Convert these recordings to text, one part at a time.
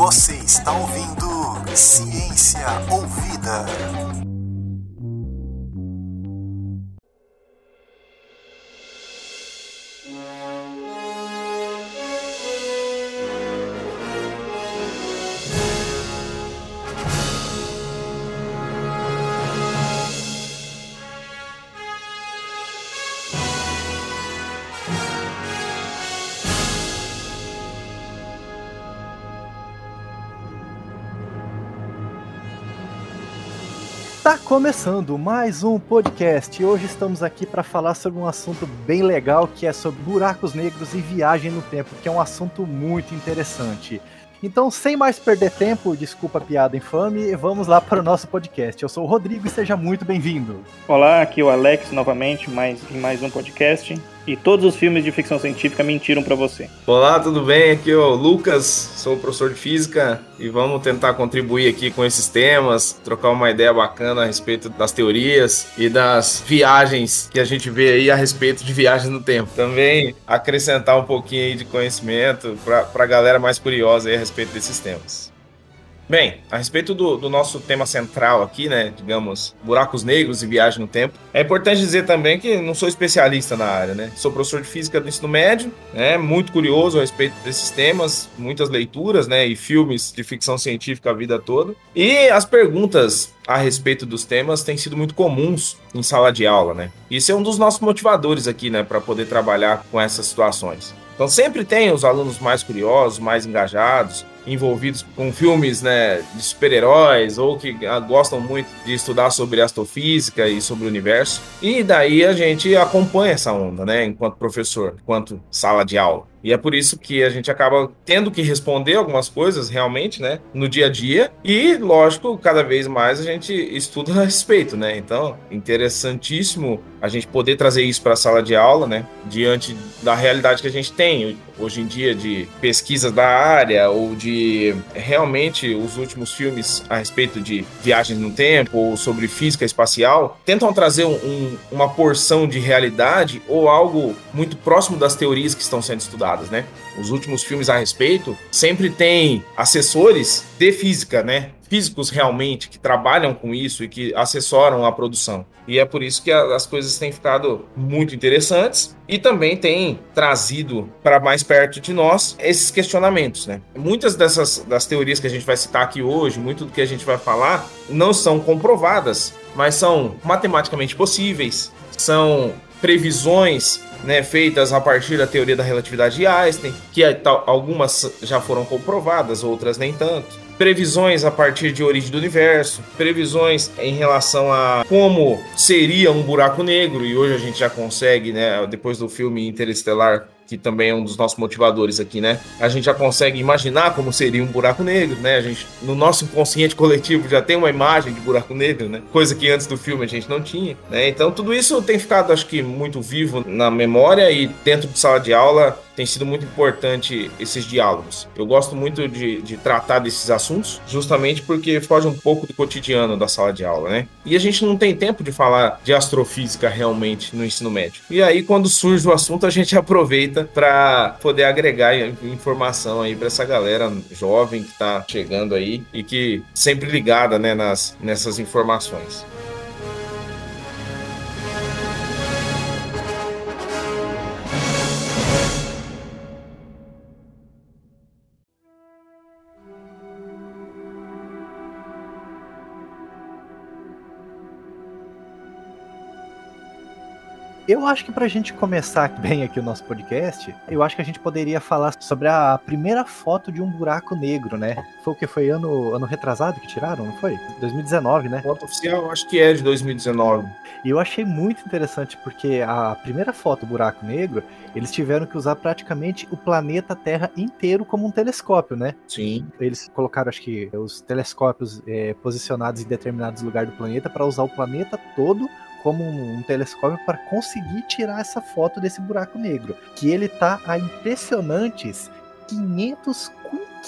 Você está ouvindo Ciência Ouvida. Começando mais um podcast hoje estamos aqui para falar sobre um assunto bem legal que é sobre buracos negros e viagem no tempo, que é um assunto muito interessante. Então, sem mais perder tempo, desculpa a piada infame, vamos lá para o nosso podcast. Eu sou o Rodrigo e seja muito bem-vindo. Olá, aqui é o Alex novamente, mais, em mais um podcast. E todos os filmes de ficção científica mentiram para você. Olá, tudo bem? Aqui é o Lucas, sou professor de física e vamos tentar contribuir aqui com esses temas, trocar uma ideia bacana a respeito das teorias e das viagens que a gente vê aí a respeito de viagens no tempo. Também acrescentar um pouquinho aí de conhecimento para a galera mais curiosa a respeito desses temas. Bem, a respeito do, do, nosso tema central aqui, né, digamos, buracos negros e viagem no tempo, é importante dizer também que não sou especialista na área, né? Sou professor de física do ensino médio, né, muito curioso a respeito desses temas, muitas leituras, né, e filmes de ficção científica a vida toda. E as perguntas a respeito dos temas têm sido muito comuns em sala de aula, né? Isso é um dos nossos motivadores aqui, né, para poder trabalhar com essas situações. Então sempre tem os alunos mais curiosos, mais engajados, envolvidos com filmes né, de super-heróis ou que gostam muito de estudar sobre astrofísica e sobre o universo. E daí a gente acompanha essa onda, né, enquanto professor, enquanto sala de aula. E é por isso que a gente acaba tendo que responder algumas coisas realmente, né, no dia a dia. E, lógico, cada vez mais a gente estuda a respeito, né? Então, interessantíssimo a gente poder trazer isso para a sala de aula, né, diante da realidade que a gente tem hoje em dia de pesquisas da área ou de realmente os últimos filmes a respeito de viagens no tempo ou sobre física espacial tentam trazer um, um, uma porção de realidade ou algo muito próximo das teorias que estão sendo estudadas, né? Os últimos filmes a respeito sempre tem assessores de física, né? físicos realmente que trabalham com isso e que assessoram a produção. E é por isso que as coisas têm ficado muito interessantes e também têm trazido para mais perto de nós esses questionamentos, né? Muitas dessas das teorias que a gente vai citar aqui hoje, muito do que a gente vai falar, não são comprovadas, mas são matematicamente possíveis, são previsões né, feitas a partir da teoria da relatividade de Einstein, que é algumas já foram comprovadas, outras nem tanto. Previsões a partir de origem do universo, previsões em relação a como seria um buraco negro, e hoje a gente já consegue, né, depois do filme Interestelar, que também é um dos nossos motivadores aqui, né? A gente já consegue imaginar como seria um buraco negro, né? A gente, no nosso inconsciente coletivo, já tem uma imagem de buraco negro, né? Coisa que antes do filme a gente não tinha, né? Então tudo isso tem ficado, acho que, muito vivo na memória e dentro de sala de aula tem sido muito importante esses diálogos. Eu gosto muito de, de, tratar desses assuntos, justamente porque foge um pouco do cotidiano da sala de aula, né? E a gente não tem tempo de falar de astrofísica realmente no ensino médio. E aí, quando surge o assunto, a gente aproveita para poder agregar informação aí para essa galera jovem que está chegando aí e que sempre ligada, né, nas, nessas informações. Eu acho que pra gente começar bem aqui o nosso podcast, eu acho que a gente poderia falar sobre a primeira foto de um buraco negro, né? Foi o que foi ano, ano retrasado que tiraram, não foi? 2019, né? Foto oficial, acho que é de 2019. E eu achei muito interessante porque a primeira foto do buraco negro, eles tiveram que usar praticamente o planeta Terra inteiro como um telescópio, né? Sim. Eles colocaram, acho que, os telescópios é, posicionados em determinados lugares do planeta para usar o planeta todo como um telescópio para conseguir tirar essa foto desse buraco negro, que ele tá a impressionantes 500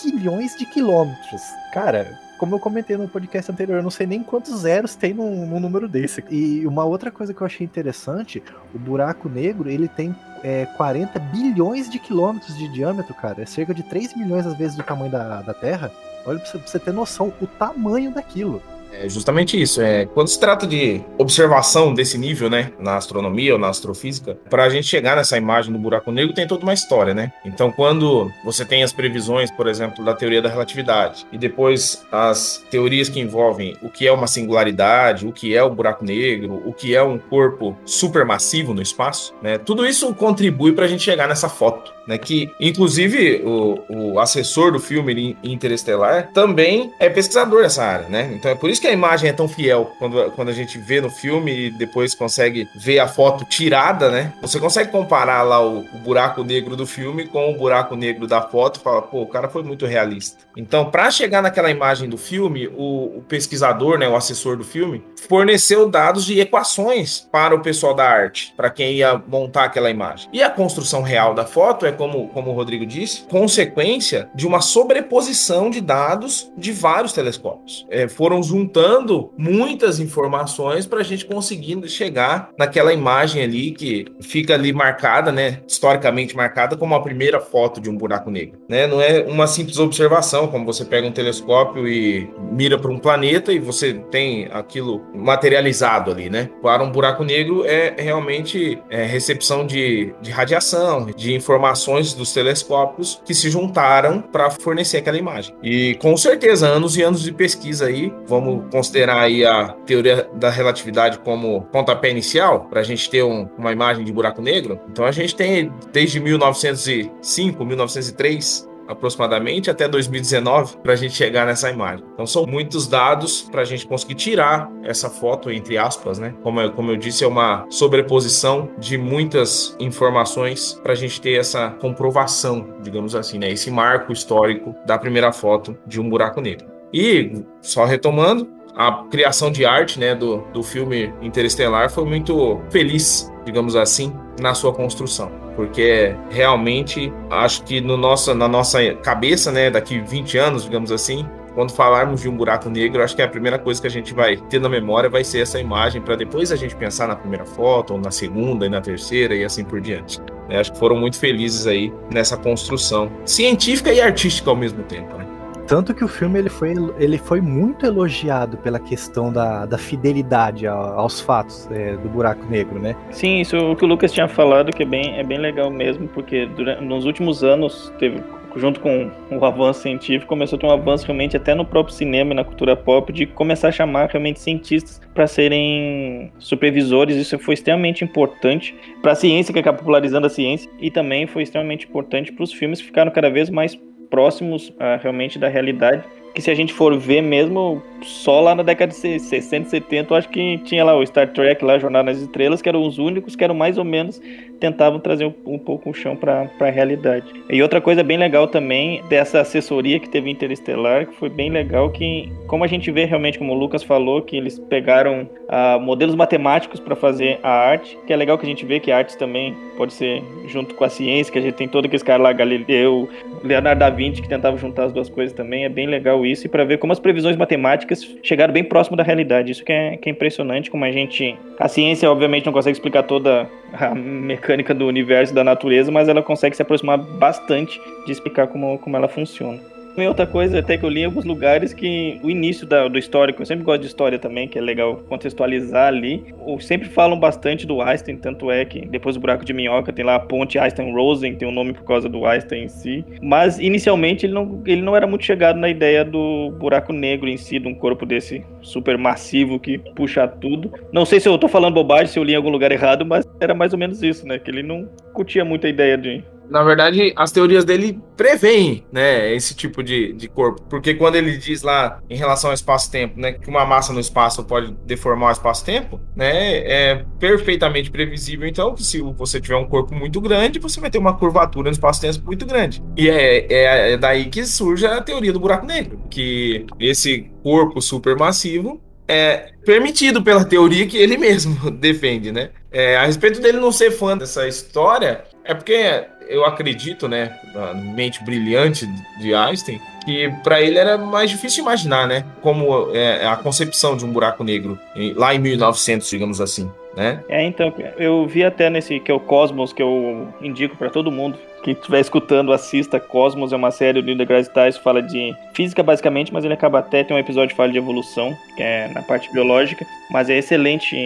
quilhões de quilômetros. Cara, como eu comentei no podcast anterior, eu não sei nem quantos zeros tem num, num número desse. E uma outra coisa que eu achei interessante, o buraco negro, ele tem é, 40 bilhões de quilômetros de diâmetro, cara. É cerca de 3 milhões às vezes do tamanho da, da Terra. Olha pra você, pra você ter noção o tamanho daquilo. É justamente isso. É, quando se trata de observação desse nível, né, na astronomia ou na astrofísica, para a gente chegar nessa imagem do buraco negro tem toda uma história, né? Então, quando você tem as previsões, por exemplo, da teoria da relatividade e depois as teorias que envolvem o que é uma singularidade, o que é o buraco negro, o que é um corpo supermassivo no espaço, né? Tudo isso contribui para a gente chegar nessa foto né? Que, inclusive, o, o assessor do filme Interestelar também é pesquisador dessa área, né? Então é por isso que a imagem é tão fiel quando, quando a gente vê no filme e depois consegue ver a foto tirada, né? Você consegue comparar lá o, o buraco negro do filme com o buraco negro da foto e fala, pô, o cara foi muito realista. Então, para chegar naquela imagem do filme, o, o pesquisador, né, o assessor do filme, forneceu dados de equações para o pessoal da arte, para quem ia montar aquela imagem. E a construção real da foto é como, como o Rodrigo disse, consequência de uma sobreposição de dados de vários telescópios. É, foram juntando muitas informações para a gente conseguir chegar naquela imagem ali que fica ali marcada, né, historicamente marcada como a primeira foto de um buraco negro. Né? Não é uma simples observação, como você pega um telescópio e mira para um planeta e você tem aquilo materializado ali, né? Para um buraco negro é realmente é, recepção de, de radiação, de informações dos telescópios que se juntaram para fornecer aquela imagem. E com certeza, anos e anos de pesquisa aí, vamos considerar aí a teoria da relatividade como pontapé inicial, para a gente ter um, uma imagem de buraco negro. Então a gente tem desde 1905, 1903, aproximadamente até 2019 para a gente chegar nessa imagem. Então são muitos dados para a gente conseguir tirar essa foto entre aspas, né? Como eu, como eu disse, é uma sobreposição de muitas informações para a gente ter essa comprovação, digamos assim, né? Esse marco histórico da primeira foto de um buraco negro. E só retomando, a criação de arte né, do, do filme Interestelar foi muito feliz, digamos assim, na sua construção. Porque realmente acho que no nosso, na nossa cabeça, né, daqui 20 anos, digamos assim, quando falarmos de um buraco negro, acho que a primeira coisa que a gente vai ter na memória vai ser essa imagem, para depois a gente pensar na primeira foto, ou na segunda e na terceira e assim por diante. Né? Acho que foram muito felizes aí nessa construção científica e artística ao mesmo tempo. Tanto que o filme ele foi, ele foi muito elogiado pela questão da, da fidelidade aos fatos é, do buraco negro, né? Sim, isso o que o Lucas tinha falado que é bem, é bem legal mesmo, porque durante, nos últimos anos teve junto com o avanço científico, começou a ter um avanço realmente até no próprio cinema e na cultura pop de começar a chamar realmente cientistas para serem supervisores. Isso foi extremamente importante para a ciência, que acaba popularizando a ciência, e também foi extremamente importante para os filmes que ficaram cada vez mais próximos uh, realmente da realidade. Que se a gente for ver mesmo, só lá na década de 60, 70, eu acho que tinha lá o Star Trek, lá Jornada nas Estrelas, que eram os únicos que eram mais ou menos tentavam trazer um, um pouco o chão para a realidade. E outra coisa bem legal também dessa assessoria que teve Interestelar, que foi bem legal que, como a gente vê realmente, como o Lucas falou, que eles pegaram uh, modelos matemáticos para fazer a arte, que é legal que a gente vê que a arte também pode ser junto com a ciência, que a gente tem todo aqueles caras lá, Galileu, Leonardo da Vinci, que tentavam juntar as duas coisas também, é bem legal isso, e para ver como as previsões matemáticas chegaram bem próximo da realidade, isso que é, que é impressionante, como a gente... A ciência, obviamente, não consegue explicar toda a mecânica do universo da natureza, mas ela consegue se aproximar bastante de explicar como, como ela funciona. E outra coisa até que eu li em alguns lugares que o início da, do histórico, eu sempre gosto de história também, que é legal contextualizar ali. Ou sempre falam bastante do Einstein, tanto é que depois do buraco de minhoca tem lá a ponte Einstein-Rosen, tem o um nome por causa do Einstein em si. Mas inicialmente ele não, ele não era muito chegado na ideia do buraco negro em si, de um corpo desse super massivo que puxa tudo. Não sei se eu tô falando bobagem, se eu li em algum lugar errado, mas era mais ou menos isso, né? Que ele não curtia muito a ideia de na verdade, as teorias dele preveem, né, esse tipo de, de corpo. Porque quando ele diz lá, em relação ao espaço-tempo, né, que uma massa no espaço pode deformar o espaço-tempo, né, é perfeitamente previsível, então, que se você tiver um corpo muito grande, você vai ter uma curvatura no espaço-tempo muito grande. E é, é, é daí que surge a teoria do buraco negro, que esse corpo supermassivo é permitido pela teoria que ele mesmo defende, né? É, a respeito dele não ser fã dessa história, é porque eu acredito, né, na mente brilhante de Einstein, que para ele era mais difícil imaginar, né, como é, a concepção de um buraco negro lá em 1900, digamos assim né? É, então, eu vi até nesse que é o Cosmos, que eu indico para todo mundo. Quem estiver escutando, assista. Cosmos é uma série do Neil deGrasse Tyson, fala de física basicamente, mas ele acaba até, tem um episódio que fala de evolução, que é na parte biológica, mas é excelente.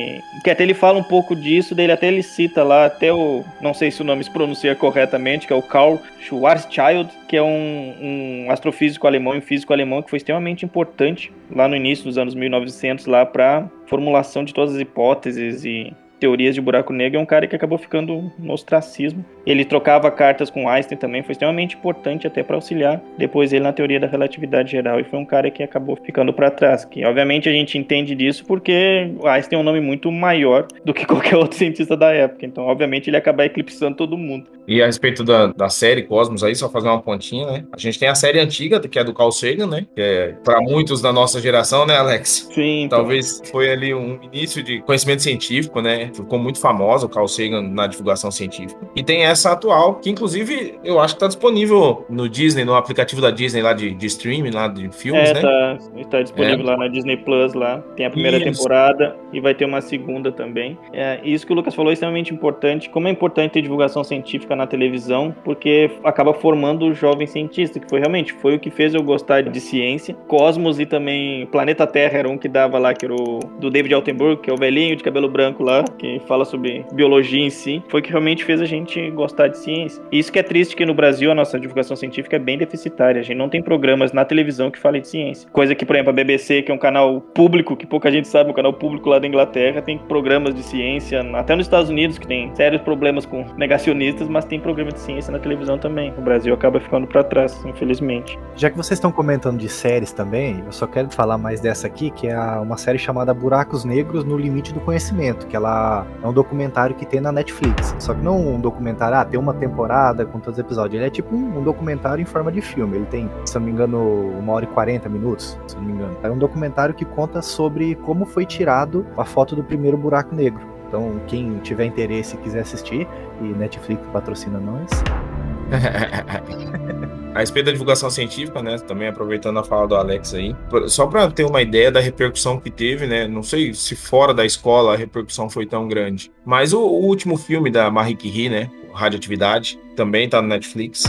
Que até ele fala um pouco disso, dele até ele cita lá, até o, não sei se o nome se pronuncia corretamente, que é o Karl Schwarzschild, que é um, um astrofísico alemão e um físico alemão que foi extremamente importante lá no início dos anos 1900 lá para formulação de todas as hipóteses e teorias de buraco negro, é um cara que acabou ficando no ostracismo. Ele trocava cartas com Einstein também, foi extremamente importante até para auxiliar depois ele na teoria da relatividade geral, e foi um cara que acabou ficando para trás. Que obviamente a gente entende disso porque Einstein é um nome muito maior do que qualquer outro cientista da época, então obviamente ele acaba eclipsando todo mundo. E a respeito da, da série Cosmos aí, só fazer uma pontinha, né? A gente tem a série antiga, que é do Carl Sagan, né? Que é para muitos da nossa geração, né, Alex? Sim. Então. Talvez foi ali um início de conhecimento científico, né? Ficou muito famosa o Carl Sagan na divulgação científica. E tem essa atual, que inclusive eu acho que está disponível no Disney, no aplicativo da Disney lá de, de streaming, lá de filmes, é, né? Tá, tá disponível é. lá na Disney Plus lá. Tem a primeira isso. temporada e vai ter uma segunda também. É, isso que o Lucas falou é extremamente importante. Como é importante ter divulgação científica na televisão, porque acaba formando o jovem cientista, que foi realmente foi o que fez eu gostar de ciência. Cosmos e também Planeta Terra era um que dava lá, que era o do David Altenburg, que é o velhinho de cabelo branco lá, que fala sobre biologia em si, foi que realmente fez a gente gostar de ciência. E isso que é triste que no Brasil a nossa divulgação científica é bem deficitária. A gente não tem programas na televisão que falem de ciência. Coisa que, por exemplo, a BBC, que é um canal público, que pouca gente sabe, um canal público lá da Inglaterra, tem programas de ciência, até nos Estados Unidos, que tem sérios problemas com negacionistas, mas tem programa de ciência na televisão também. O Brasil acaba ficando para trás, infelizmente. Já que vocês estão comentando de séries também, eu só quero falar mais dessa aqui, que é uma série chamada Buracos Negros no Limite do Conhecimento, que ela é um documentário que tem na Netflix. Só que não um documentário, ah, tem uma temporada com todos os episódios. Ele é tipo um, um documentário em forma de filme. Ele tem, se não me engano, uma hora e quarenta minutos, se não me engano. É um documentário que conta sobre como foi tirado a foto do primeiro buraco negro. Então, quem tiver interesse e quiser assistir, e Netflix patrocina nós. a respeito da divulgação científica, né? Também aproveitando a fala do Alex aí, só para ter uma ideia da repercussão que teve, né? Não sei se fora da escola a repercussão foi tão grande, mas o, o último filme da Marie Curie, né? Radioatividade, também tá no Netflix,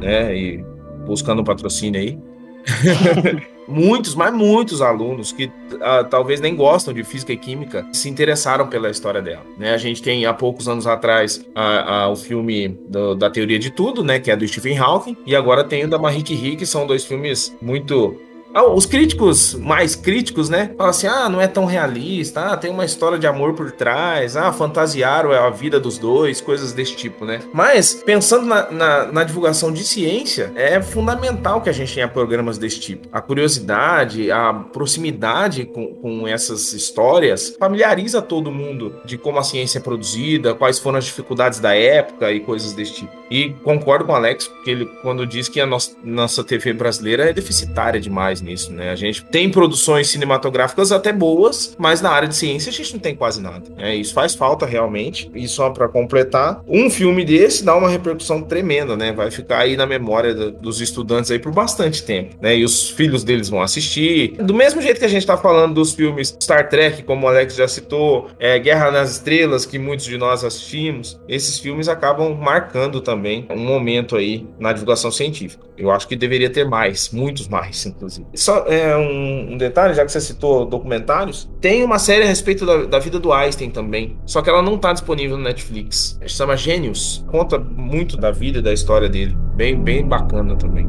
né? E buscando um patrocínio aí. muitos, mas muitos alunos que uh, talvez nem gostam de física e química se interessaram pela história dela. Né? A gente tem há poucos anos atrás uh, uh, o filme do, da Teoria de Tudo, né, que é do Stephen Hawking, e agora tem o da Marie Curie, que são dois filmes muito os críticos mais críticos, né? Falam assim: ah, não é tão realista, ah, tem uma história de amor por trás, ah, fantasiaram a vida dos dois, coisas desse tipo, né? Mas, pensando na, na, na divulgação de ciência, é fundamental que a gente tenha programas desse tipo. A curiosidade, a proximidade com, com essas histórias familiariza todo mundo de como a ciência é produzida, quais foram as dificuldades da época e coisas desse tipo. E concordo com o Alex, porque ele, quando diz que a nossa, nossa TV brasileira é deficitária demais nisso, né? A gente tem produções cinematográficas até boas, mas na área de ciência a gente não tem quase nada. Né? Isso faz falta realmente. E só para completar, um filme desse dá uma repercussão tremenda, né? Vai ficar aí na memória do, dos estudantes aí por bastante tempo, né? E os filhos deles vão assistir. Do mesmo jeito que a gente tá falando dos filmes Star Trek, como o Alex já citou, é, Guerra nas Estrelas, que muitos de nós assistimos, esses filmes acabam marcando também um momento aí na divulgação científica. Eu acho que deveria ter mais, muitos mais, inclusive. Só é, um, um, detalhe, já que você citou documentários, tem uma série a respeito da, da, vida do Einstein também, só que ela não está disponível no Netflix. Chama Gênios, conta muito da vida e da história dele. Bem, bem bacana também.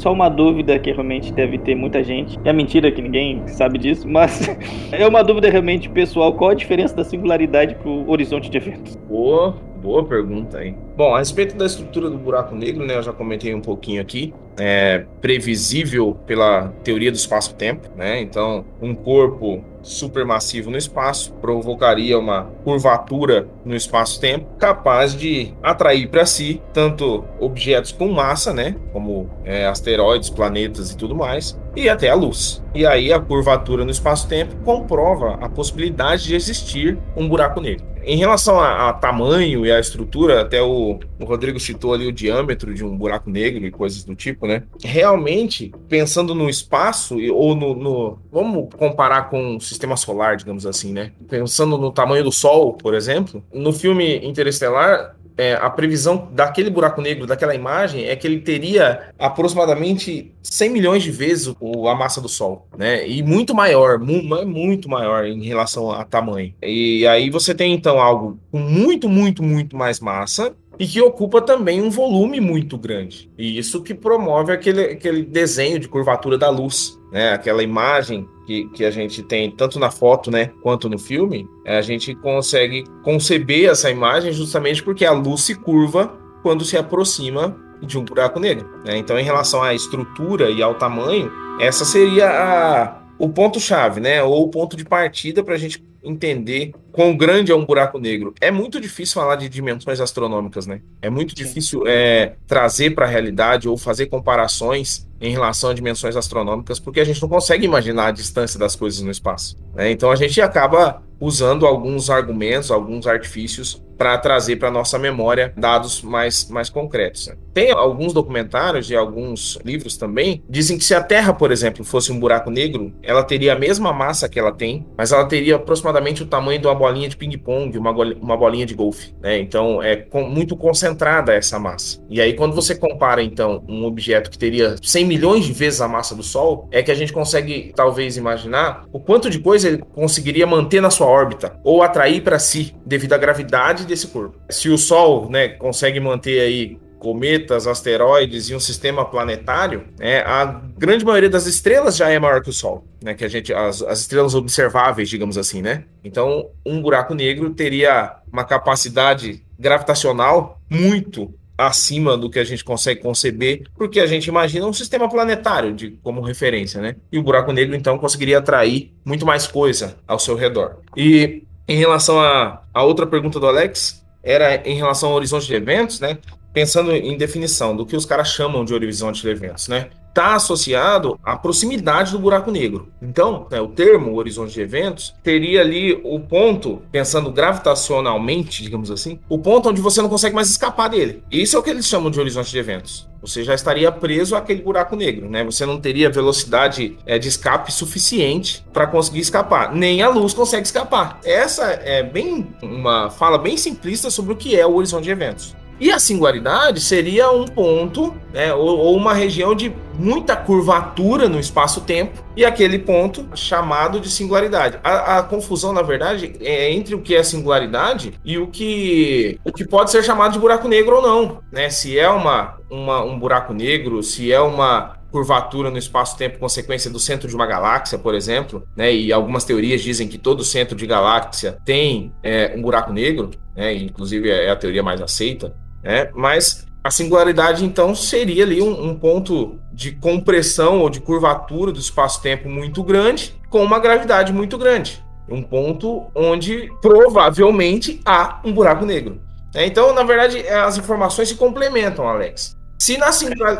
Só uma dúvida que realmente deve ter muita gente. É mentira que ninguém sabe disso, mas é uma dúvida realmente pessoal. Qual a diferença da singularidade para o horizonte de eventos? Boa, boa pergunta aí. Bom, a respeito da estrutura do buraco negro, né, eu já comentei um pouquinho aqui. é, previsível pela teoria do espaço-tempo, né? Então, um corpo supermassivo no espaço provocaria uma curvatura no espaço-tempo capaz de atrair para si tanto objetos com massa, né, como é, asteroides, planetas e tudo mais, e até a luz. E aí a curvatura no espaço-tempo comprova a possibilidade de existir um buraco negro. Em relação a, a tamanho e a estrutura, até o, o, Rodrigo citou ali o diâmetro de um buraco negro e coisas do tipo, né? Realmente, pensando no espaço, ou no, no. Vamos comparar com o sistema solar, digamos assim, né? Pensando no tamanho do Sol, por exemplo, no filme Interestelar, é, a previsão daquele buraco negro, daquela imagem, é que ele teria aproximadamente 100 milhões de vezes o, a massa do Sol, né? E muito maior, mu muito maior em relação a tamanho. E aí você tem então algo com muito, muito, muito mais massa e que ocupa também um volume muito grande. E isso que promove aquele, aquele desenho de curvatura da luz, né? Aquela imagem que, que a gente tem tanto na foto, né, quanto no filme, é, a gente consegue conceber essa imagem justamente porque a luz se curva quando se aproxima de um buraco negro. Né? Então, em relação à estrutura e ao tamanho, essa seria a, o ponto-chave, né? Ou o ponto de partida para a gente entender quão grande é um buraco negro. É muito difícil falar de dimensões astronômicas, né? É muito difícil é, trazer para a realidade ou fazer comparações em relação a dimensões astronômicas, porque a gente não consegue imaginar a distância das coisas no espaço. Né? Então a gente acaba usando alguns argumentos, alguns artifícios para trazer para nossa memória dados mais, mais concretos. Né? Tem alguns documentários e alguns livros também dizem que se a Terra, por exemplo, fosse um buraco negro, ela teria a mesma massa que ela tem, mas ela teria aproximadamente o tamanho de uma bolinha de ping-pong, uma, uma bolinha de golfe. Né? Então é com, muito concentrada essa massa. E aí quando você compara então um objeto que teria 100 milhões de vezes a massa do Sol, é que a gente consegue talvez imaginar o quanto de coisa ele conseguiria manter na sua órbita ou atrair para si devido à gravidade desse corpo. Se o Sol, né, consegue manter aí cometas, asteroides e um sistema planetário, né, a grande maioria das estrelas já é maior que o Sol, né, que a gente as, as estrelas observáveis, digamos assim, né? Então, um buraco negro teria uma capacidade gravitacional muito acima do que a gente consegue conceber, porque a gente imagina um sistema planetário de, como referência, né? E o buraco negro, então, conseguiria atrair muito mais coisa ao seu redor. E em relação a, a outra pergunta do Alex, era em relação ao horizonte de eventos, né? Pensando em definição do que os caras chamam de horizonte de eventos, né? Está associado à proximidade do buraco negro. Então, né, o termo horizonte de eventos teria ali o ponto, pensando gravitacionalmente, digamos assim, o ponto onde você não consegue mais escapar dele. Isso é o que eles chamam de horizonte de eventos. Você já estaria preso àquele buraco negro, né? Você não teria velocidade é, de escape suficiente para conseguir escapar. Nem a luz consegue escapar. Essa é bem uma fala bem simplista sobre o que é o horizonte de eventos. E a singularidade seria um ponto, né, ou, ou uma região de muita curvatura no espaço-tempo, e aquele ponto chamado de singularidade. A, a, confusão, na verdade, é entre o que é singularidade e o que, o que pode ser chamado de buraco negro ou não. Né? Se é uma, uma um buraco negro, se é uma curvatura no espaço-tempo consequência do centro de uma galáxia, por exemplo, né? E algumas teorias dizem que todo centro de galáxia tem é, um buraco negro, né? Inclusive é a teoria mais aceita né? Mas a singularidade, então, seria ali um, um ponto de compressão ou de curvatura do espaço-tempo muito grande, com uma gravidade muito grande. Um ponto onde provavelmente há um buraco negro. É, então, na verdade, as informações se complementam, Alex. Se na,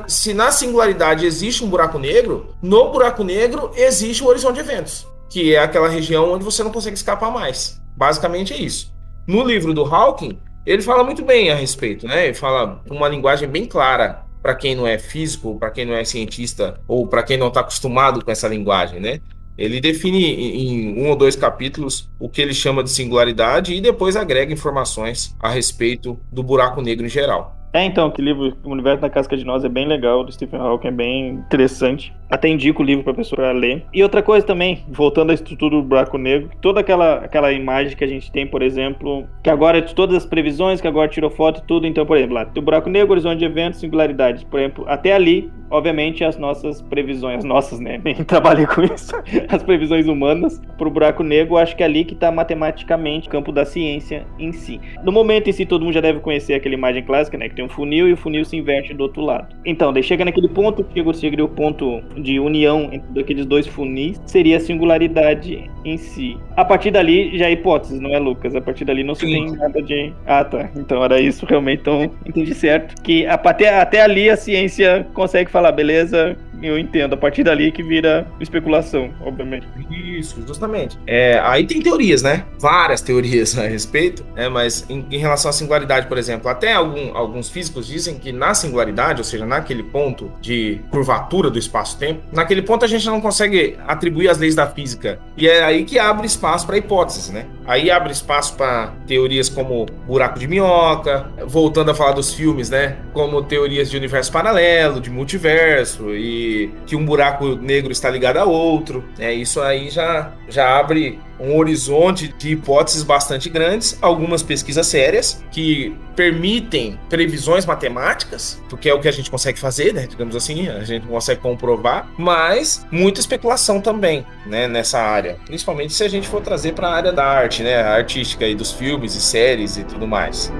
se na singularidade existe um buraco negro, no buraco negro existe o horizonte de eventos, que é aquela região onde você não consegue escapar mais. Basicamente é isso. No livro do Hawking, ele fala muito bem a respeito, né? Ele fala uma linguagem bem clara para quem não é físico, para quem não é cientista ou para quem não está acostumado com essa linguagem, né? Ele define em um ou dois capítulos o que ele chama de singularidade e depois agrega informações a respeito do buraco negro em geral. É, então, que livro O Universo na Casca de Nós é bem legal, do Stephen Hawking, é bem interessante. Até indico o livro para a pessoa ler. E outra coisa também, voltando à estrutura do buraco negro, toda aquela, aquela imagem que a gente tem, por exemplo, que agora é todas as previsões, que agora tirou foto e tudo, então, por exemplo, lá, o buraco negro, horizonte de eventos, singularidades. Por exemplo, até ali, obviamente, as nossas previsões, as nossas, né? Bem, trabalhei com isso, as previsões humanas para o buraco negro, acho que é ali que está matematicamente o campo da ciência em si. No momento em si, todo mundo já deve conhecer aquela imagem clássica, né? Que tem um funil e o funil se inverte do outro lado. Então, daí chega naquele ponto, chega, chega o ponto de união entre aqueles dois funis, seria a singularidade em si. A partir dali já é hipótese, não é, Lucas? A partir dali não se tem nada de. Ah, tá. Então era isso realmente. Então entendi certo. Que até, até ali a ciência consegue falar, beleza, eu entendo. A partir dali que vira especulação, obviamente. Isso, justamente. É, aí tem teorias, né? Várias teorias a respeito, né? mas em, em relação à singularidade, por exemplo, até algum, alguns físicos dizem que na singularidade, ou seja, naquele ponto de curvatura do espaço-tempo, naquele ponto a gente não consegue atribuir as leis da física. E é aí que abre espaço para hipóteses, né? Aí abre espaço para teorias como buraco de minhoca, voltando a falar dos filmes, né? Como teorias de universo paralelo, de multiverso e que, um buraco negro está ligado a outro. Né? Isso aí já, já abre um horizonte de hipóteses bastante grandes, algumas pesquisas sérias que permitem previsões matemáticas, porque é o que a gente consegue fazer, né? Digamos assim, a gente consegue comprovar, mas muita especulação também, né? Nessa área, principalmente se a gente for trazer para a área da arte, né? Artística e dos filmes e séries e tudo mais.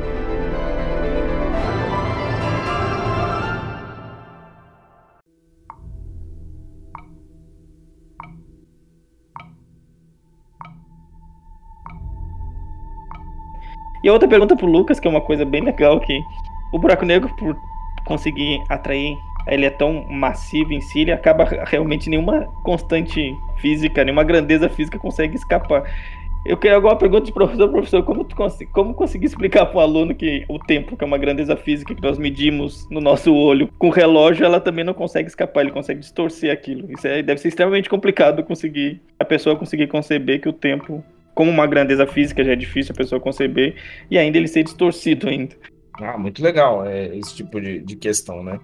E outra pergunta pro Lucas, que é uma coisa bem legal, que o buraco negro, por conseguir atrair, ele é tão massivo em si, ele acaba realmente nenhuma constante física, nenhuma grandeza física consegue escapar. Eu quero alguma pergunta de professor, professor, como, tu cons como conseguir explicar para um aluno que o tempo, que é uma grandeza física que nós medimos no nosso olho, com o relógio, ela também não consegue escapar, ele consegue distorcer aquilo. Isso é, deve ser extremamente complicado conseguir, a pessoa conseguir conceber que o tempo como uma grandeza física já é difícil a pessoa conceber, e ainda ele ser distorcido ainda. Ah, muito legal é, esse tipo de, de questão, né?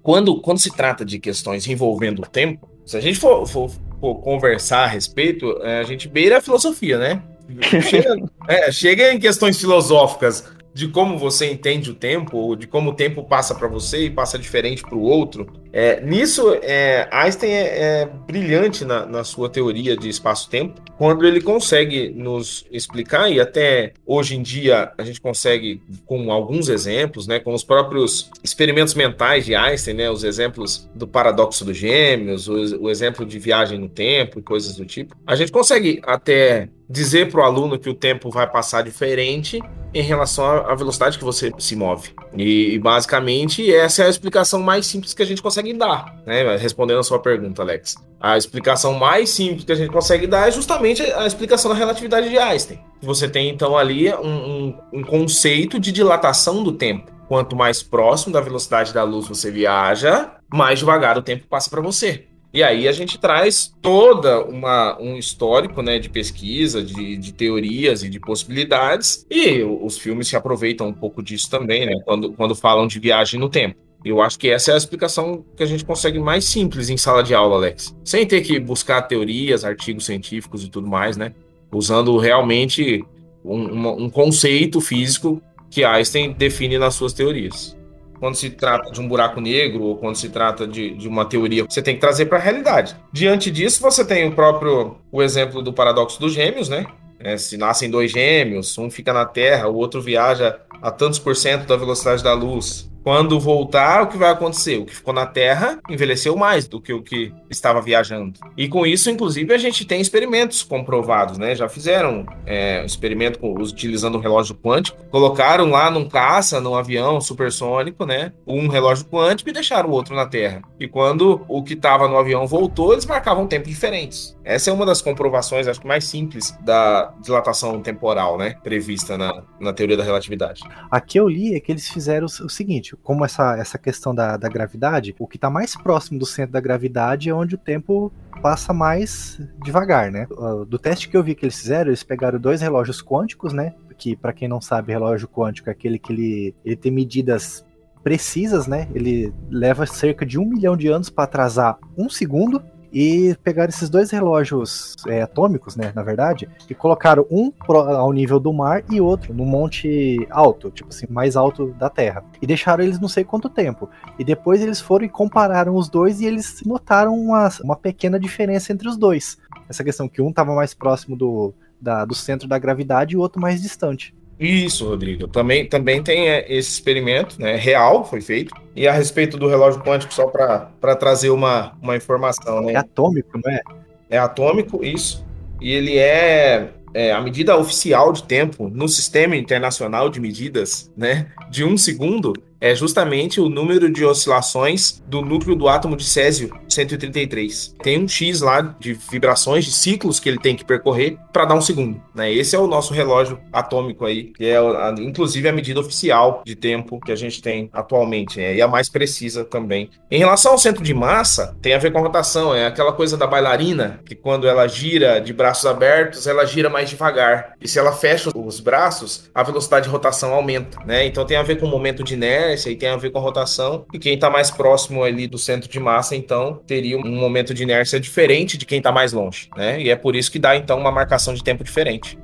Quando, quando se trata de questões envolvendo o tempo, se a gente for, for, for conversar a respeito, é, a gente beira a filosofia, né? Chega, é, chega em questões filosóficas de como você entende o tempo, ou de como o tempo passa para você e passa diferente para o outro. É, nisso, é, Einstein é, é brilhante na, na, sua teoria de espaço-tempo, quando ele consegue nos explicar, e até hoje em dia a gente consegue, com alguns exemplos, né, com os próprios experimentos mentais de Einstein, né, os exemplos do paradoxo dos gêmeos, o, o exemplo de viagem no tempo e coisas do tipo, a gente consegue até dizer para o aluno que o tempo vai passar diferente em relação à velocidade que você se move. E, basicamente essa é a explicação mais simples que a gente consegue dar, né? Respondendo a sua pergunta, Alex. A explicação mais simples que a gente consegue dar é justamente a explicação da relatividade de Einstein. Você tem então ali um, um, um conceito de dilatação do tempo. Quanto mais próximo da velocidade da luz você viaja, mais devagar o tempo passa para você. E aí a gente traz toda uma, um histórico né, de pesquisa, de, de teorias e de possibilidades, e os filmes se aproveitam um pouco disso também, né, quando, quando falam de viagem no tempo. Eu acho que essa é a explicação que a gente consegue mais simples em sala de aula, Alex. Sem ter que buscar teorias, artigos científicos e tudo mais, né? Usando realmente um, um conceito físico que Einstein define nas suas teorias quando se trata de um buraco negro ou quando se trata de, de uma teoria, você tem que trazer para a realidade. Diante disso, você tem o próprio o exemplo do paradoxo dos gêmeos, né? É, se nascem dois gêmeos, um fica na Terra, o outro viaja a tantos por cento da velocidade da luz. Quando voltar, o que vai acontecer? O que ficou na Terra envelheceu mais do que o que estava viajando. E com isso, inclusive, a gente tem experimentos comprovados, né? Já fizeram é, um experimento com, utilizando um relógio quântico, colocaram lá num caça, num avião supersônico, né? Um relógio quântico e deixaram o outro na Terra. E quando o que estava no avião voltou, eles marcavam tempos diferentes. Essa é uma das comprovações, acho que mais simples, da dilatação temporal, né? Prevista na, na teoria da relatividade. Aqui eu li é que eles fizeram o seguinte: como essa, essa questão da, da gravidade, o que está mais próximo do centro da gravidade é onde o tempo passa mais devagar, né? Do teste que eu vi que eles fizeram, eles pegaram dois relógios quânticos, né? Que, para quem não sabe, relógio quântico é aquele que ele, ele tem medidas precisas, né? Ele leva cerca de um milhão de anos para atrasar um segundo e pegaram esses dois relógios é, atômicos, né, na verdade, e colocaram um ao nível do mar e outro no monte alto, tipo assim, mais alto da Terra. E deixaram eles não sei quanto tempo. E depois eles foram e compararam os dois e eles notaram uma, uma pequena diferença entre os dois. Essa questão que um estava mais próximo do, da, do centro da gravidade e o outro mais distante. Isso, Rodrigo. Também, também tem é, esse experimento, né? Real, foi feito. E a respeito do relógio quântico, só para trazer uma, uma informação, né? É atômico, não é? É atômico, isso. E ele é, é a medida oficial de tempo no Sistema Internacional de Medidas, né? De um segundo é justamente o número de oscilações do núcleo do átomo de césio 133. Tem um X lá de vibrações, de ciclos que ele tem que percorrer para dar um segundo. Né? Esse é o nosso relógio atômico aí, que é a, inclusive a medida oficial de tempo que a gente tem atualmente, né? e a mais precisa também. Em relação ao centro de massa, tem a ver com a rotação, é aquela coisa da bailarina, que quando ela gira de braços abertos, ela gira mais devagar. E se ela fecha os braços, a velocidade de rotação aumenta. Né? Então tem a ver com o momento de inércia, inércia e tem a ver com a rotação. E quem está mais próximo ali do centro de massa, então, teria um momento de inércia diferente de quem está mais longe, né? E é por isso que dá, então, uma marcação de tempo diferente.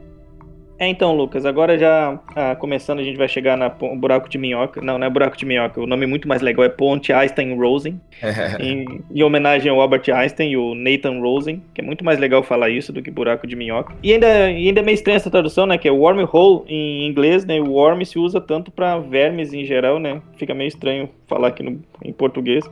É, então, Lucas, agora já ah, começando, a gente vai chegar no buraco de minhoca. Não, não é buraco de minhoca, o nome muito mais legal é Ponte Einstein-Rosen, em, em, homenagem ao Albert Einstein e o Nathan Rosen, que é muito mais legal falar isso do que buraco de minhoca. E ainda, ainda é meio estranha essa tradução, né, que é wormhole em inglês, né, o worm se usa tanto para vermes em geral, né, fica meio estranho falar aqui no, em português.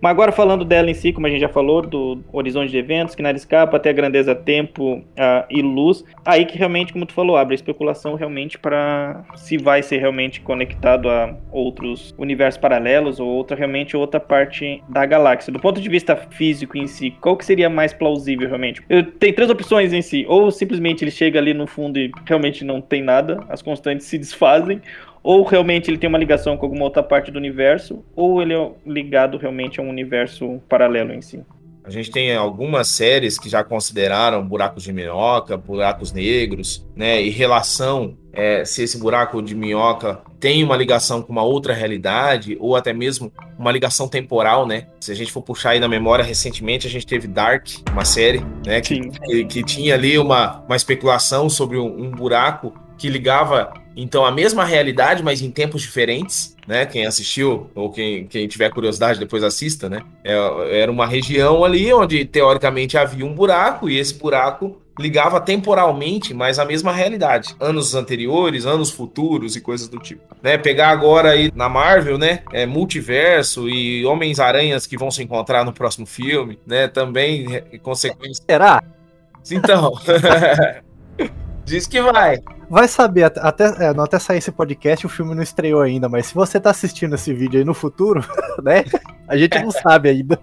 Mas agora falando dela em si, como a gente já falou, do horizonte de eventos, que nada escapa, até a grandeza, tempo uh, e luz, aí que realmente, como tu falou, abre a especulação realmente para se vai ser realmente conectado a outros universos paralelos ou outra realmente outra parte da galáxia. Do ponto de vista físico em si, qual que seria mais plausível realmente? Eu, tem três opções em si, ou simplesmente ele chega ali no fundo e realmente não tem nada, as constantes se desfazem, ou realmente ele tem uma ligação com alguma outra parte do universo, ou ele é ligado realmente a um universo paralelo em si. A gente tem algumas séries que já consideraram buracos de minhoca, buracos negros, né? E relação é, se esse buraco de minhoca tem uma ligação com uma outra realidade, ou até mesmo uma ligação temporal, né? Se a gente for puxar aí na memória, recentemente a gente teve Dark, uma série, né? Que, que, que, tinha ali uma, uma especulação sobre um, um buraco que ligava então a mesma realidade, mas em tempos diferentes, né? Quem assistiu ou quem, quem tiver curiosidade depois assista, né? É, era uma região ali onde teoricamente havia um buraco e esse buraco ligava temporalmente, mas a mesma realidade, anos anteriores, anos futuros e coisas do tipo. Né? Pegar agora aí na Marvel, né? É, multiverso e homens aranhas que vão se encontrar no próximo filme, né? Também é, consequência. Será? Então. Diz que vai. Vai saber, até, é, não até sair esse podcast, o filme não estreou ainda, mas se você tá assistindo esse vídeo aí no futuro, né? A gente não sabe ainda.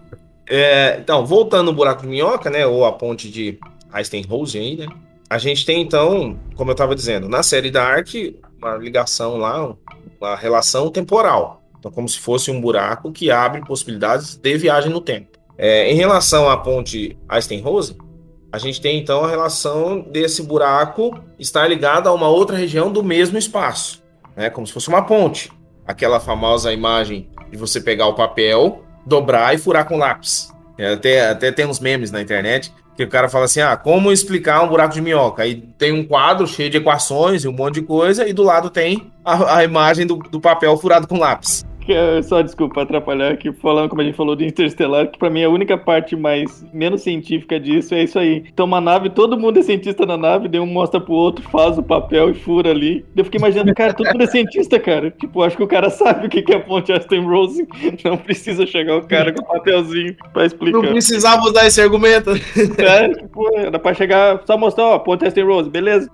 É, então, voltando no buraco de minhoca, né? Ou a ponte de Einstein-Rosen aí, né? A gente tem, então, como eu estava dizendo, na série Dark, uma ligação lá, uma relação temporal. Então, como se fosse um buraco que abre possibilidades de viagem no tempo. É, em relação à ponte Einstein-Rosen, a gente tem então a relação desse buraco estar ligado a uma outra região do mesmo espaço, né? Como se fosse uma ponte. Aquela famosa imagem de você pegar o papel, dobrar e furar com lápis. É, até, até tem uns memes na internet que o cara fala assim: ah, como explicar um buraco de minhoca? Aí tem um quadro cheio de equações e um monte de coisa, e do lado tem a, a imagem do, do papel furado com lápis. Só desculpa atrapalhar aqui, falando como a gente falou de Interstellar, que pra mim a única parte mais menos científica disso é isso aí. Então, uma nave, todo mundo é cientista na nave, daí um mostra pro outro, faz o papel e fura ali. Eu fiquei imaginando, cara, todo mundo é cientista, cara. Tipo, acho que o cara sabe o que é a ponte Aston Rose. Não precisa chegar o cara com o papelzinho pra explicar. Não precisava usar esse argumento. É, tipo, dá pra chegar, só mostrar, ó, ponte Aston Rose, beleza?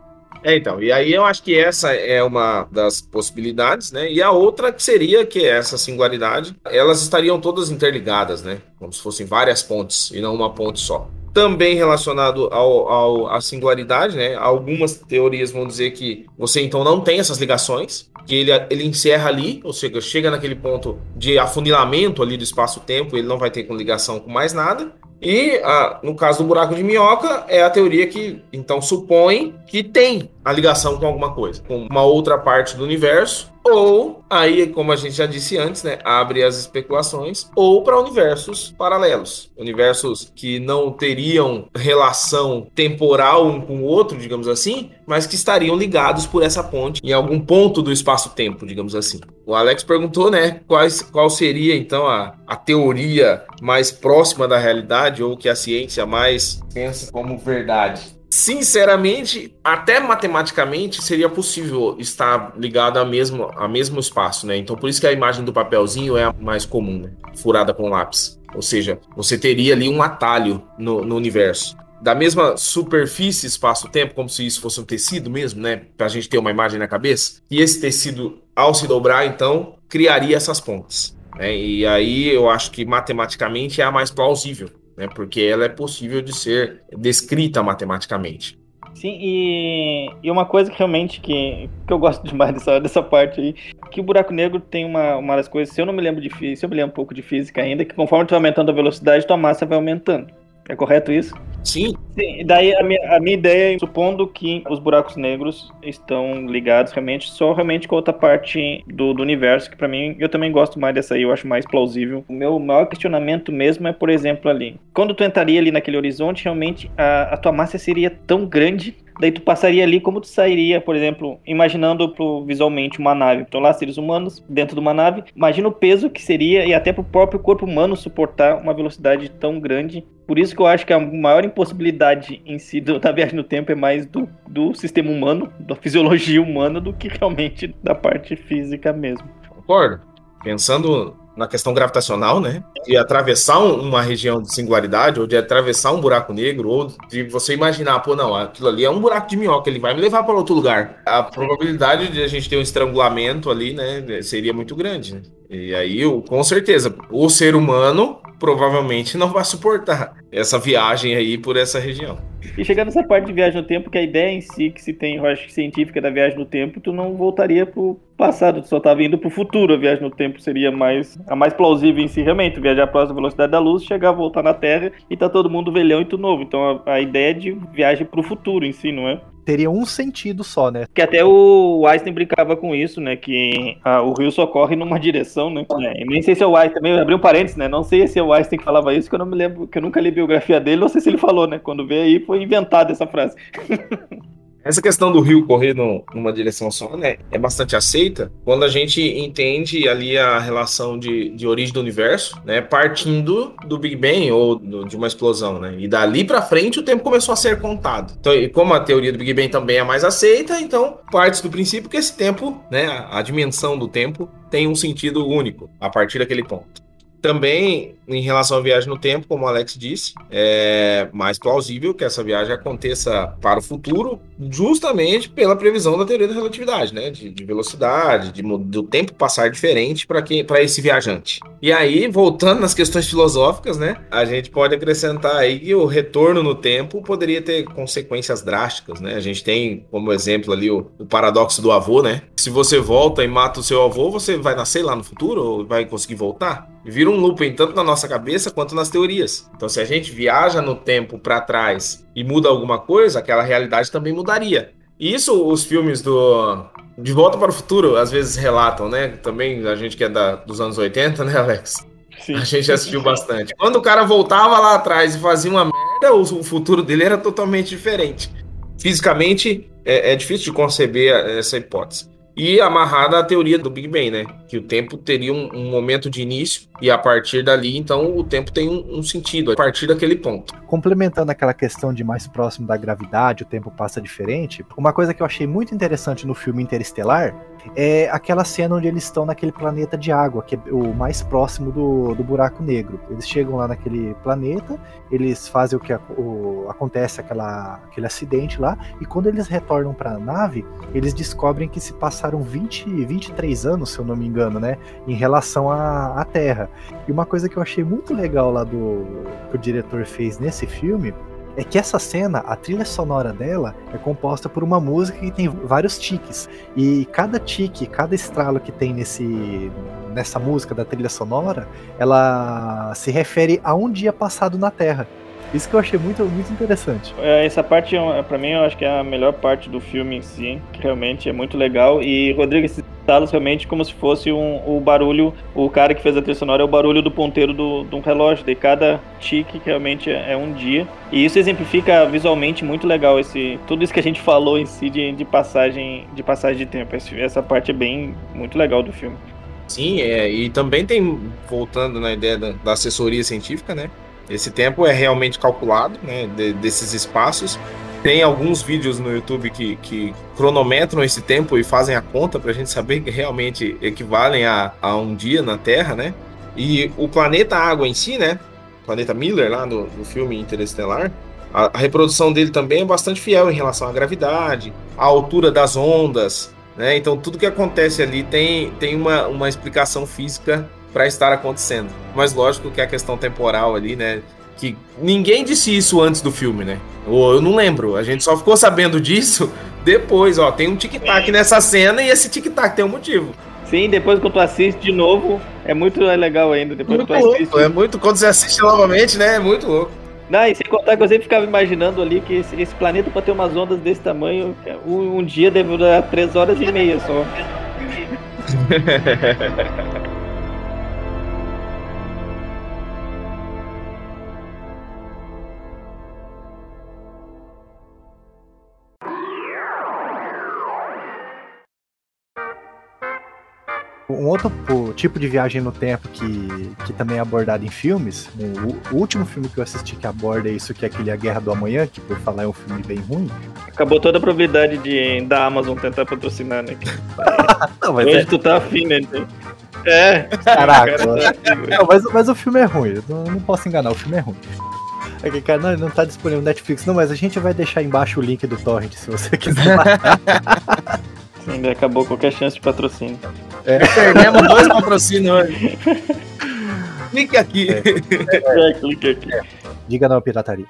É, então, e aí eu acho que essa é uma das possibilidades, né? E a outra seria que essa singularidade, elas estariam todas interligadas, né? Como se fossem várias pontes e não uma ponte só. Também relacionado ao, ao, à singularidade, né? Algumas teorias vão dizer que você então não tem essas ligações, que ele, ele encerra ali, ou seja, chega naquele ponto de afunilamento ali do espaço-tempo, ele não vai ter ligação com mais nada. E a, no caso do buraco de minhoca, é a teoria que então supõe que tem a ligação com alguma coisa, com uma outra parte do universo, ou aí, como a gente já disse antes, né, abre as especulações, ou para universos paralelos, universos que não teriam relação temporal um com o outro, digamos assim, mas que estariam ligados por essa ponte em algum ponto do espaço-tempo, digamos assim. O Alex perguntou, né, quais, qual seria então a, a teoria mais próxima da realidade ou que a ciência mais pensa como verdade. Sinceramente, até matematicamente seria possível estar ligado ao mesmo, ao mesmo espaço, né? Então por isso que a imagem do papelzinho é a mais comum, né? Furada com lápis. Ou seja, você teria ali um atalho no, no universo. Da mesma superfície, espaço-tempo, como se isso fosse um tecido mesmo, né? Pra gente ter uma imagem na cabeça. E esse tecido, ao se dobrar, então, criaria essas pontes. Né? E aí eu acho que matematicamente é a mais plausível né? Porque ela é possível de ser descrita matematicamente. Sim, e, e uma coisa que realmente que, que eu gosto demais dessa, dessa parte aí, que o buraco negro tem uma, uma das coisas, se eu não me lembro de se eu me lembro um pouco de física ainda, que conforme tu vai aumentando a velocidade, tua massa vai aumentando. É correto isso? Sim. Sim, daí a minha, a minha ideia é, supondo que os buracos negros estão ligados realmente só realmente com outra parte do, do universo, que para mim, eu também gosto mais dessa aí, eu acho mais plausível. O meu maior questionamento mesmo é, por exemplo, ali. Quando tu entraria ali naquele horizonte, realmente a, a tua massa seria tão grande daí tu passaria ali como tu sairia, por exemplo, imaginando pro, visualmente uma nave. Então lá seres humanos dentro de uma nave, imagina o peso que seria e até pro próprio corpo humano suportar uma velocidade tão grande. Por isso que eu acho que a maior impossibilidade em si da viagem no tempo é mais do, do sistema humano, da fisiologia humana, do que realmente da parte física mesmo. Concordo. Pensando na questão gravitacional, né? De atravessar uma região de singularidade, ou de atravessar um buraco negro, ou de você imaginar, pô, não, aquilo ali é um buraco de minhoca, ele vai me levar para outro lugar. A probabilidade de a gente ter um estrangulamento ali, né, seria muito grande. Né? E aí, com certeza, o ser humano provavelmente não vai suportar essa viagem aí por essa região. E chegando nessa parte de viagem no tempo, que a ideia em si que se tem, acho, científica da viagem no tempo, tu não voltaria pro passado, tu só estava indo pro futuro. A viagem no tempo seria mais a mais plausível em si, realmente. Viajar a próxima velocidade da luz, chegar, voltar na Terra e tá todo mundo velhão e tudo novo. Então a, a ideia é de viagem pro futuro em si, não é? Teria um sentido só, né? Que até o Einstein brincava com isso, né? Que ah, o rio só corre numa direção, né? É, nem sei se é o Einstein, também abriu um parênteses, né? Não sei se é o Einstein que falava isso, que eu não me lembro, que eu nunca li biografia dele, não sei se ele falou, né? Quando veio aí foi inventada essa frase. Essa questão do rio correr no, numa direção só, né, é bastante aceita quando a gente entende ali a relação de, de origem do universo, né, partindo do Big Bang ou do, de uma explosão, né, e dali para frente o tempo começou a ser contado. Então, e como a teoria do Big Bang também é mais aceita, então parte do princípio que esse tempo, né, a, a dimensão do tempo tem um sentido único a partir daquele ponto. Também, em relação à viagem no tempo, como o Alex disse, é mais plausível que essa viagem aconteça para o futuro, justamente pela previsão da teoria da relatividade, né? De, de velocidade, de, do tempo passar diferente para esse viajante. E aí, voltando nas questões filosóficas, né? A gente pode acrescentar aí que o retorno no tempo poderia ter consequências drásticas, né? A gente tem como exemplo ali o, o paradoxo do avô, né? Se você volta e mata o seu avô, você vai nascer lá no futuro ou vai conseguir voltar? vira um looping tanto na nossa cabeça quanto nas teorias. Então, se a gente viaja no tempo para trás e muda alguma coisa, aquela realidade também mudaria. E isso os filmes do De Volta para o Futuro às vezes relatam, né? Também a gente que é da, dos anos 80, né, Alex? Sim. A gente assistiu bastante. Quando o cara voltava lá atrás e fazia uma merda, o futuro dele era totalmente diferente. Fisicamente, é, é difícil de conceber essa hipótese e amarrada à teoria do Big Bang, né? Que o tempo teria um, um momento de início e a partir dali, então, o tempo tem um, um, sentido a partir daquele ponto. Complementando aquela questão de mais próximo da gravidade, o tempo passa diferente. Uma coisa que eu achei muito interessante no filme Interestelar é aquela cena onde eles estão naquele planeta de água, que é o mais próximo do, do buraco negro. Eles chegam lá naquele planeta, eles fazem o que o, acontece aquela, aquele acidente lá, e quando eles retornam para a nave, eles descobrem que se passaram 20, 23 anos, se eu não me engano, né, em relação à, à Terra. E uma coisa que eu achei muito legal lá do que o diretor fez nesse filme é que essa cena, a trilha sonora dela é composta por uma música que tem vários tiques. E cada tique, cada estralo que tem nesse nessa música da trilha sonora, ela se refere a um dia passado na Terra. Isso que eu achei muito, muito interessante. É, essa parte, é para mim, eu acho que é a melhor parte do filme em si, realmente é muito legal. E Rodrigo Salas realmente como se fosse um, o barulho, o cara que fez a trilha sonora é o barulho do ponteiro do, do relógio, de cada tique que realmente é, é, um dia. E isso exemplifica visualmente muito legal esse tudo isso que a gente falou em si de, de passagem de passagem de tempo. Esse, essa parte é bem muito legal do filme. Sim, é, e também tem, voltando na ideia da, da assessoria científica, né? Esse tempo é realmente calculado, né, de, desses espaços. Tem alguns vídeos no YouTube que, que cronometram esse tempo e fazem a conta para a gente saber que realmente equivalem a, a um dia na Terra, né? E o planeta Água em si, né? O planeta Miller, lá no, no filme Interestelar, a, a, reprodução dele também é bastante fiel em relação à gravidade, à altura das ondas, né? Então tudo que acontece ali tem, tem uma, uma explicação física para estar acontecendo. Mas lógico que a questão temporal ali, né? Que ninguém disse isso antes do filme, né? Ou eu não lembro. A gente só ficou sabendo disso depois, ó. Tem um tic-tac nessa cena e esse tic-tac tem um motivo. Sim, depois que tu assiste de novo, é muito legal ainda. Depois muito que tu assiste. Louco, é muito. Quando você assiste novamente, né? É muito louco. Não, e sem contar que eu sempre ficava imaginando ali que esse, esse planeta, para ter umas ondas desse tamanho, um, um dia deve durar três horas e meia só. Um outro tipo de viagem no tempo que, que também é abordado em filmes, o, o, último filme que eu assisti que aborda isso, que é aquele A Guerra do Amanhã, que por falar é um filme bem ruim. Acabou toda a probabilidade de da Amazon tentar patrocinar, né? Não, Hoje é... tu tá afim, né? É. Caraca. não, mas, mas o filme é ruim, eu não, posso enganar, o filme é ruim. Aqui, cara, não, não tá disponível no Netflix, não, mas a gente vai deixar embaixo o link do Torrent se você quiser. Ainda acabou qualquer chance de patrocínio. É. Perdemos dois patrocínios hoje. clique aqui. É. É, clique aqui. Diga não, pirataria.